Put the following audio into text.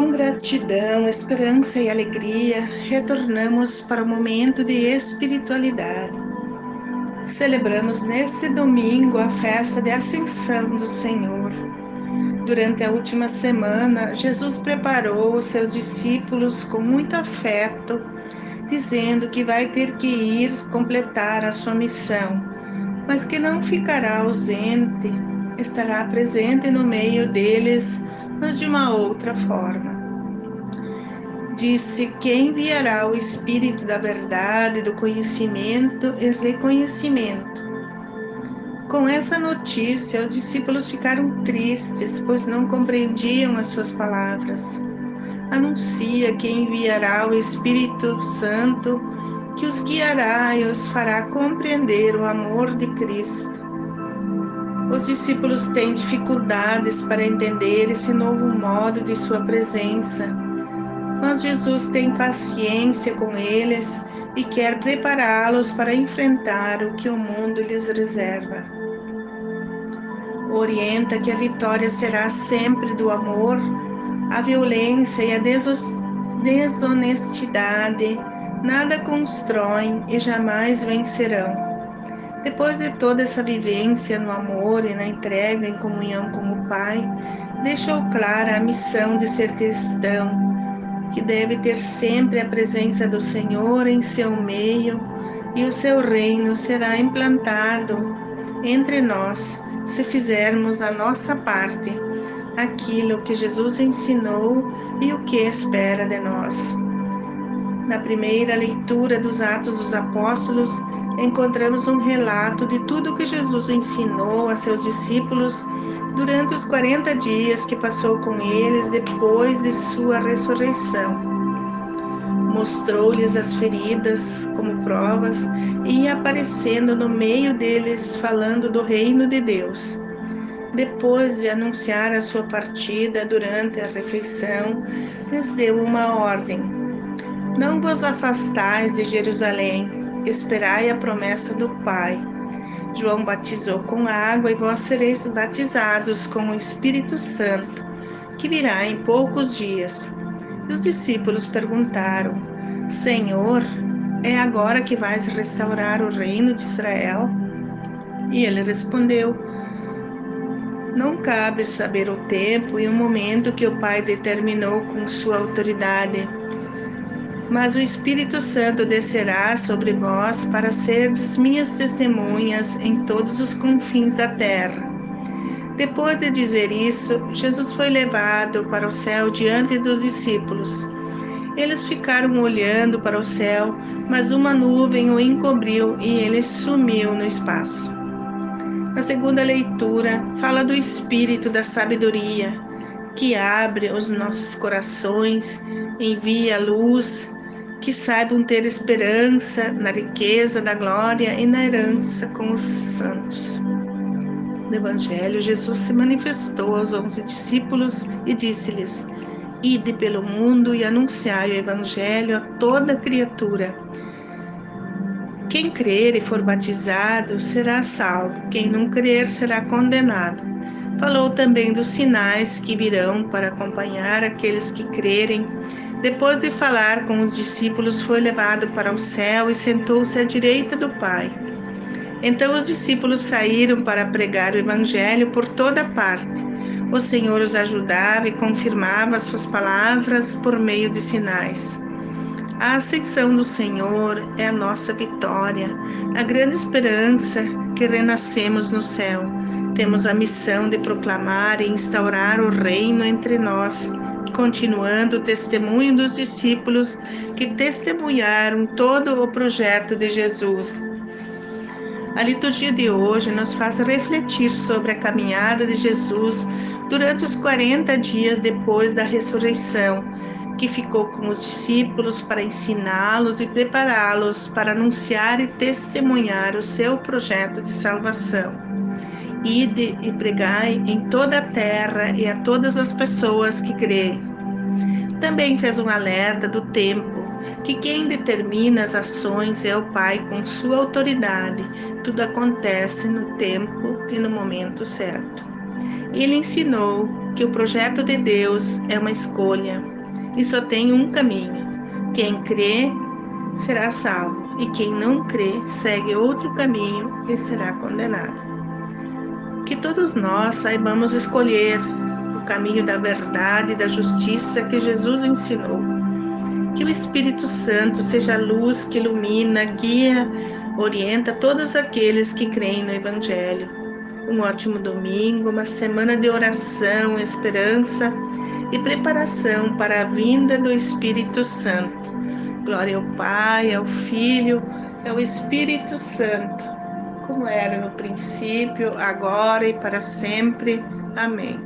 Com gratidão, esperança e alegria, retornamos para o momento de espiritualidade. Celebramos neste domingo a festa de Ascensão do Senhor. Durante a última semana, Jesus preparou os seus discípulos com muito afeto, dizendo que vai ter que ir completar a sua missão, mas que não ficará ausente, estará presente no meio deles mas de uma outra forma. Disse que enviará o Espírito da verdade, do conhecimento e reconhecimento. Com essa notícia, os discípulos ficaram tristes, pois não compreendiam as suas palavras. Anuncia que enviará o Espírito Santo, que os guiará e os fará compreender o amor de Cristo os discípulos têm dificuldades para entender esse novo modo de sua presença, mas Jesus tem paciência com eles e quer prepará-los para enfrentar o que o mundo lhes reserva. Orienta que a vitória será sempre do amor, a violência e a desonestidade nada constroem e jamais vencerão. Depois de toda essa vivência no amor e na entrega em comunhão com o Pai, deixou clara a missão de ser cristão, que deve ter sempre a presença do Senhor em seu meio e o seu reino será implantado entre nós se fizermos a nossa parte, aquilo que Jesus ensinou e o que espera de nós. Na primeira leitura dos Atos dos Apóstolos, encontramos um relato de tudo que Jesus ensinou a seus discípulos durante os 40 dias que passou com eles depois de sua ressurreição. Mostrou-lhes as feridas como provas e ia aparecendo no meio deles falando do reino de Deus. Depois de anunciar a sua partida durante a refeição, lhes deu uma ordem: Não vos afastais de Jerusalém, esperai a promessa do Pai. João batizou com água e vós sereis batizados com o Espírito Santo, que virá em poucos dias. E os discípulos perguntaram: Senhor, é agora que vais restaurar o reino de Israel? E ele respondeu: Não cabe saber o tempo e o momento que o Pai determinou com sua autoridade mas o Espírito Santo descerá sobre vós para serdes minhas testemunhas em todos os confins da terra. Depois de dizer isso, Jesus foi levado para o céu diante dos discípulos. Eles ficaram olhando para o céu, mas uma nuvem o encobriu e ele sumiu no espaço. Na segunda leitura, fala do Espírito da sabedoria, que abre os nossos corações, envia luz que saibam ter esperança na riqueza da glória e na herança com os santos. No Evangelho, Jesus se manifestou aos onze discípulos e disse-lhes: Ide pelo mundo e anunciai o Evangelho a toda criatura. Quem crer e for batizado será salvo, quem não crer será condenado. Falou também dos sinais que virão para acompanhar aqueles que crerem depois de falar com os discípulos, foi levado para o céu e sentou-se à direita do Pai. Então os discípulos saíram para pregar o Evangelho por toda parte. O Senhor os ajudava e confirmava suas palavras por meio de sinais. A ascensão do Senhor é a nossa vitória, a grande esperança que renascemos no céu. Temos a missão de proclamar e instaurar o reino entre nós continuando o testemunho dos discípulos que testemunharam todo o projeto de Jesus. A liturgia de hoje nos faz refletir sobre a caminhada de Jesus durante os 40 dias depois da ressurreição, que ficou com os discípulos para ensiná-los e prepará-los para anunciar e testemunhar o seu projeto de salvação. Ide e pregai em toda a terra e a todas as pessoas que creem. Também fez um alerta do tempo, que quem determina as ações é o Pai com sua autoridade. Tudo acontece no tempo e no momento certo. Ele ensinou que o projeto de Deus é uma escolha e só tem um caminho. Quem crê será salvo, e quem não crê segue outro caminho e será condenado. Que todos nós saibamos escolher o caminho da verdade e da justiça que Jesus ensinou. Que o Espírito Santo seja a luz que ilumina, guia, orienta todos aqueles que creem no Evangelho. Um ótimo domingo, uma semana de oração, esperança e preparação para a vinda do Espírito Santo. Glória ao Pai, ao Filho, ao Espírito Santo, como era no princípio, agora e para sempre. Amém.